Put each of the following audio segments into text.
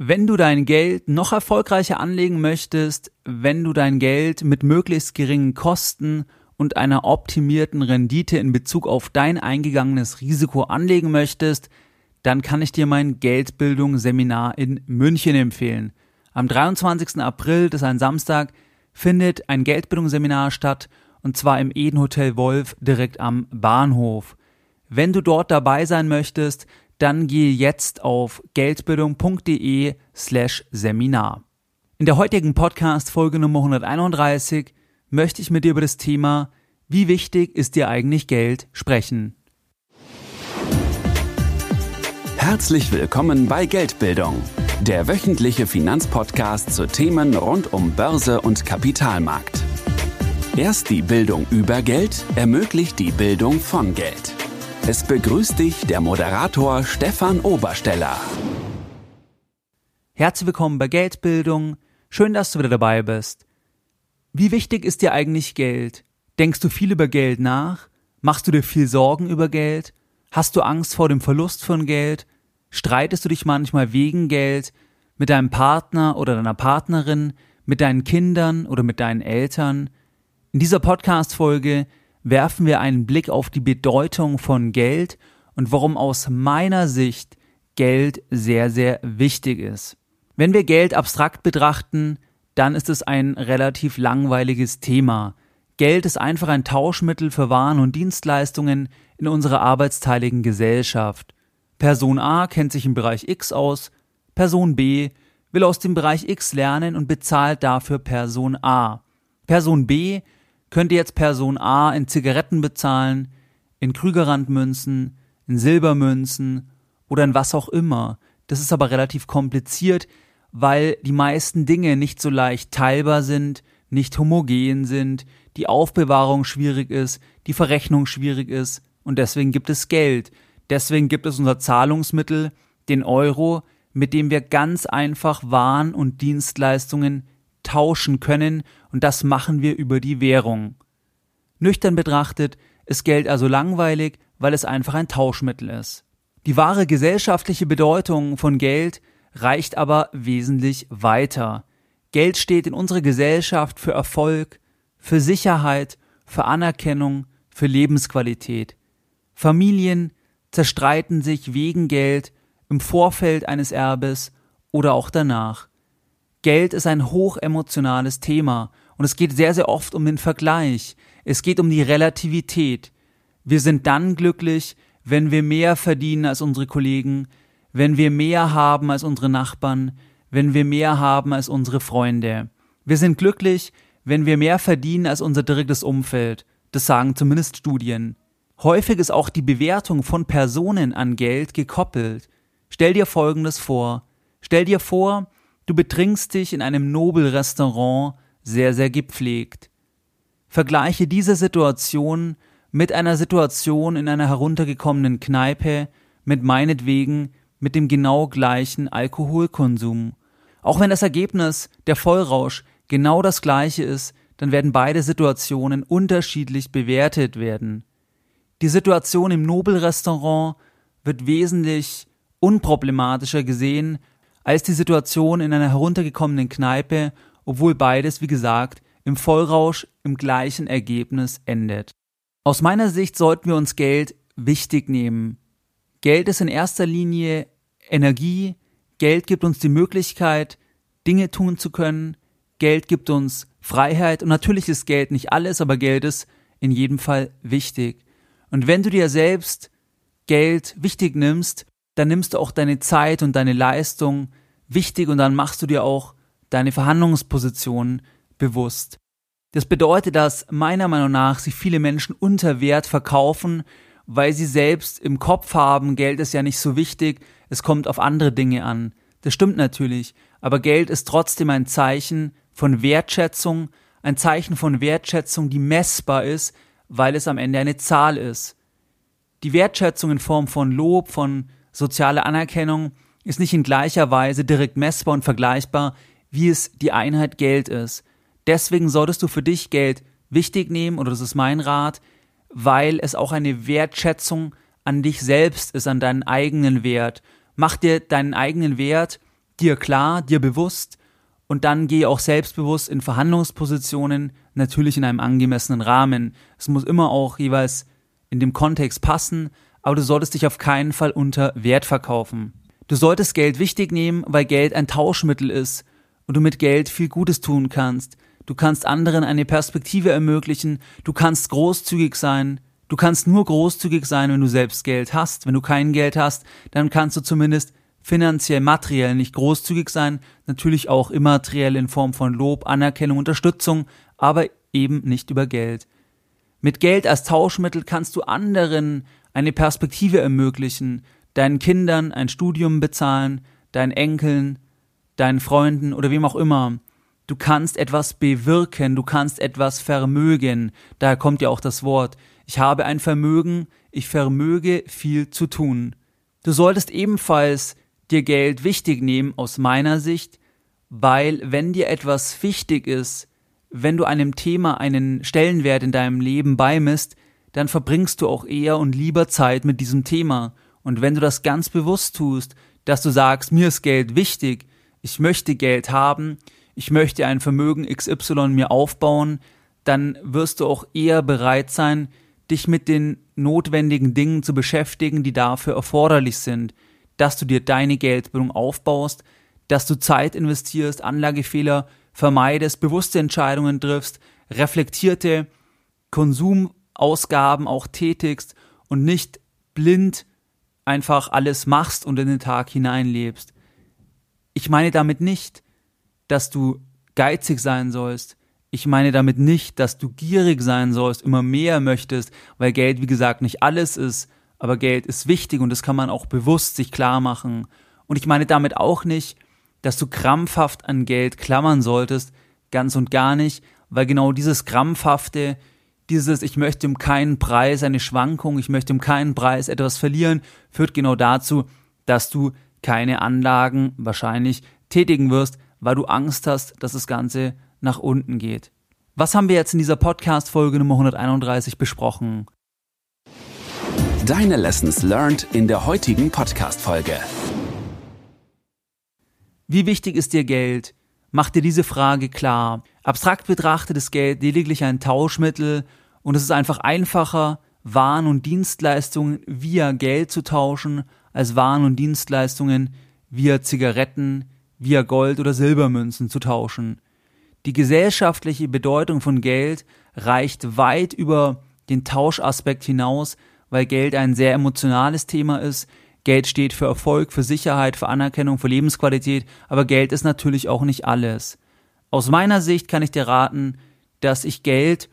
Wenn du dein Geld noch erfolgreicher anlegen möchtest, wenn du dein Geld mit möglichst geringen Kosten und einer optimierten Rendite in Bezug auf dein eingegangenes Risiko anlegen möchtest, dann kann ich dir mein Geldbildungsseminar in München empfehlen. Am 23. April, das ist ein Samstag, findet ein Geldbildungsseminar statt und zwar im Eden Hotel Wolf direkt am Bahnhof. Wenn du dort dabei sein möchtest, dann gehe jetzt auf geldbildung.de slash Seminar. In der heutigen Podcast Folge Nummer 131 möchte ich mit dir über das Thema Wie wichtig ist dir eigentlich Geld sprechen. Herzlich willkommen bei Geldbildung, der wöchentliche Finanzpodcast zu Themen rund um Börse und Kapitalmarkt. Erst die Bildung über Geld ermöglicht die Bildung von Geld. Es begrüßt dich der Moderator Stefan Obersteller. Herzlich willkommen bei Geldbildung. Schön, dass du wieder dabei bist. Wie wichtig ist dir eigentlich Geld? Denkst du viel über Geld nach? Machst du dir viel Sorgen über Geld? Hast du Angst vor dem Verlust von Geld? Streitest du dich manchmal wegen Geld mit deinem Partner oder deiner Partnerin, mit deinen Kindern oder mit deinen Eltern? In dieser Podcast-Folge werfen wir einen Blick auf die Bedeutung von Geld und warum aus meiner Sicht Geld sehr, sehr wichtig ist. Wenn wir Geld abstrakt betrachten, dann ist es ein relativ langweiliges Thema. Geld ist einfach ein Tauschmittel für Waren und Dienstleistungen in unserer arbeitsteiligen Gesellschaft. Person A kennt sich im Bereich X aus, Person B will aus dem Bereich X lernen und bezahlt dafür Person A. Person B könnte jetzt Person A in Zigaretten bezahlen, in Krügerrandmünzen, in Silbermünzen oder in was auch immer. Das ist aber relativ kompliziert, weil die meisten Dinge nicht so leicht teilbar sind, nicht homogen sind, die Aufbewahrung schwierig ist, die Verrechnung schwierig ist und deswegen gibt es Geld. Deswegen gibt es unser Zahlungsmittel, den Euro, mit dem wir ganz einfach Waren und Dienstleistungen tauschen können und das machen wir über die Währung. Nüchtern betrachtet ist Geld also langweilig, weil es einfach ein Tauschmittel ist. Die wahre gesellschaftliche Bedeutung von Geld reicht aber wesentlich weiter. Geld steht in unserer Gesellschaft für Erfolg, für Sicherheit, für Anerkennung, für Lebensqualität. Familien zerstreiten sich wegen Geld im Vorfeld eines Erbes oder auch danach. Geld ist ein hochemotionales Thema und es geht sehr, sehr oft um den Vergleich. Es geht um die Relativität. Wir sind dann glücklich, wenn wir mehr verdienen als unsere Kollegen, wenn wir mehr haben als unsere Nachbarn, wenn wir mehr haben als unsere Freunde. Wir sind glücklich, wenn wir mehr verdienen als unser direktes Umfeld. Das sagen zumindest Studien. Häufig ist auch die Bewertung von Personen an Geld gekoppelt. Stell dir Folgendes vor. Stell dir vor, Du betrinkst dich in einem Nobelrestaurant sehr, sehr gepflegt. Vergleiche diese Situation mit einer Situation in einer heruntergekommenen Kneipe, mit meinetwegen mit dem genau gleichen Alkoholkonsum. Auch wenn das Ergebnis, der Vollrausch, genau das gleiche ist, dann werden beide Situationen unterschiedlich bewertet werden. Die Situation im Nobelrestaurant wird wesentlich unproblematischer gesehen als die Situation in einer heruntergekommenen Kneipe, obwohl beides, wie gesagt, im Vollrausch im gleichen Ergebnis endet. Aus meiner Sicht sollten wir uns Geld wichtig nehmen. Geld ist in erster Linie Energie, Geld gibt uns die Möglichkeit, Dinge tun zu können, Geld gibt uns Freiheit und natürlich ist Geld nicht alles, aber Geld ist in jedem Fall wichtig. Und wenn du dir selbst Geld wichtig nimmst, dann nimmst du auch deine Zeit und deine Leistung wichtig und dann machst du dir auch deine Verhandlungsposition bewusst. Das bedeutet, dass meiner Meinung nach sich viele Menschen unter Wert verkaufen, weil sie selbst im Kopf haben, Geld ist ja nicht so wichtig, es kommt auf andere Dinge an. Das stimmt natürlich, aber Geld ist trotzdem ein Zeichen von Wertschätzung, ein Zeichen von Wertschätzung, die messbar ist, weil es am Ende eine Zahl ist. Die Wertschätzung in Form von Lob, von sozialer Anerkennung ist nicht in gleicher Weise direkt messbar und vergleichbar, wie es die Einheit Geld ist. Deswegen solltest du für dich Geld wichtig nehmen, oder das ist mein Rat, weil es auch eine Wertschätzung an dich selbst ist, an deinen eigenen Wert. Mach dir deinen eigenen Wert dir klar, dir bewusst und dann geh auch selbstbewusst in Verhandlungspositionen, natürlich in einem angemessenen Rahmen. Es muss immer auch jeweils in dem Kontext passen, aber du solltest dich auf keinen Fall unter Wert verkaufen. Du solltest Geld wichtig nehmen, weil Geld ein Tauschmittel ist und du mit Geld viel Gutes tun kannst. Du kannst anderen eine Perspektive ermöglichen, du kannst großzügig sein, du kannst nur großzügig sein, wenn du selbst Geld hast. Wenn du kein Geld hast, dann kannst du zumindest finanziell, materiell nicht großzügig sein, natürlich auch immateriell in Form von Lob, Anerkennung, Unterstützung, aber eben nicht über Geld. Mit Geld als Tauschmittel kannst du anderen eine Perspektive ermöglichen, deinen Kindern ein Studium bezahlen, deinen Enkeln, deinen Freunden oder wem auch immer. Du kannst etwas bewirken, du kannst etwas vermögen. Daher kommt ja auch das Wort. Ich habe ein Vermögen, ich vermöge viel zu tun. Du solltest ebenfalls dir Geld wichtig nehmen aus meiner Sicht, weil wenn dir etwas wichtig ist, wenn du einem Thema einen Stellenwert in deinem Leben beimisst, dann verbringst du auch eher und lieber Zeit mit diesem Thema. Und wenn du das ganz bewusst tust, dass du sagst, mir ist Geld wichtig, ich möchte Geld haben, ich möchte ein Vermögen XY mir aufbauen, dann wirst du auch eher bereit sein, dich mit den notwendigen Dingen zu beschäftigen, die dafür erforderlich sind, dass du dir deine Geldbildung aufbaust, dass du Zeit investierst, Anlagefehler vermeidest, bewusste Entscheidungen triffst, reflektierte Konsumausgaben auch tätigst und nicht blind einfach alles machst und in den Tag hineinlebst. Ich meine damit nicht, dass du geizig sein sollst. Ich meine damit nicht, dass du gierig sein sollst, immer mehr möchtest, weil Geld, wie gesagt, nicht alles ist, aber Geld ist wichtig und das kann man auch bewusst sich klar machen. Und ich meine damit auch nicht, dass du krampfhaft an Geld klammern solltest, ganz und gar nicht, weil genau dieses krampfhafte, dieses ich möchte um keinen Preis eine Schwankung, ich möchte um keinen Preis etwas verlieren, führt genau dazu, dass du keine Anlagen wahrscheinlich tätigen wirst, weil du Angst hast, dass das Ganze nach unten geht. Was haben wir jetzt in dieser Podcast-Folge Nummer 131 besprochen? Deine Lessons learned in der heutigen Podcast-Folge. Wie wichtig ist dir Geld? Mach dir diese Frage klar. Abstrakt betrachtet ist Geld lediglich ein Tauschmittel und es ist einfach einfacher, Waren und Dienstleistungen via Geld zu tauschen, als Waren und Dienstleistungen via Zigaretten, via Gold oder Silbermünzen zu tauschen. Die gesellschaftliche Bedeutung von Geld reicht weit über den Tauschaspekt hinaus, weil Geld ein sehr emotionales Thema ist, Geld steht für Erfolg, für Sicherheit, für Anerkennung, für Lebensqualität, aber Geld ist natürlich auch nicht alles. Aus meiner Sicht kann ich dir raten, dass ich Geld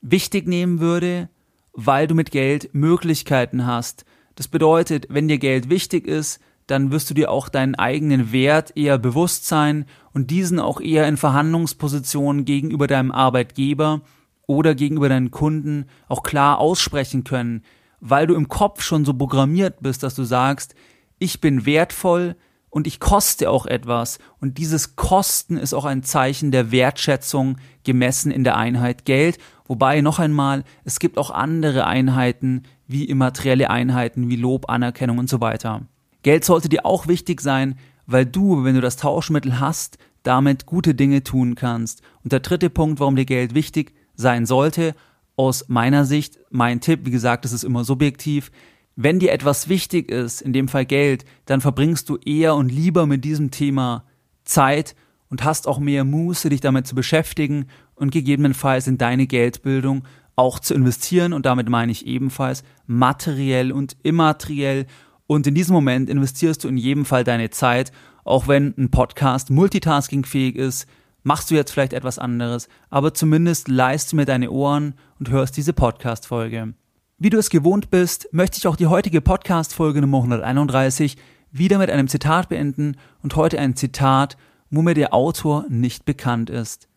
wichtig nehmen würde, weil du mit Geld Möglichkeiten hast. Das bedeutet, wenn dir Geld wichtig ist, dann wirst du dir auch deinen eigenen Wert eher bewusst sein und diesen auch eher in Verhandlungspositionen gegenüber deinem Arbeitgeber oder gegenüber deinen Kunden auch klar aussprechen können weil du im Kopf schon so programmiert bist, dass du sagst, ich bin wertvoll und ich koste auch etwas. Und dieses Kosten ist auch ein Zeichen der Wertschätzung gemessen in der Einheit Geld. Wobei noch einmal, es gibt auch andere Einheiten wie immaterielle Einheiten wie Lob, Anerkennung und so weiter. Geld sollte dir auch wichtig sein, weil du, wenn du das Tauschmittel hast, damit gute Dinge tun kannst. Und der dritte Punkt, warum dir Geld wichtig sein sollte, aus meiner Sicht, mein Tipp, wie gesagt, das ist immer subjektiv, wenn dir etwas wichtig ist, in dem Fall Geld, dann verbringst du eher und lieber mit diesem Thema Zeit und hast auch mehr Muße, dich damit zu beschäftigen und gegebenenfalls in deine Geldbildung auch zu investieren. Und damit meine ich ebenfalls materiell und immateriell. Und in diesem Moment investierst du in jedem Fall deine Zeit, auch wenn ein Podcast multitaskingfähig ist, machst du jetzt vielleicht etwas anderes, aber zumindest leist du mir deine Ohren und hörst diese Podcast-Folge. Wie du es gewohnt bist, möchte ich auch die heutige Podcast-Folge Nummer 131 wieder mit einem Zitat beenden und heute ein Zitat, wo mir der Autor nicht bekannt ist.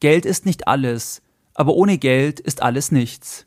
Geld ist nicht alles, aber ohne Geld ist alles nichts.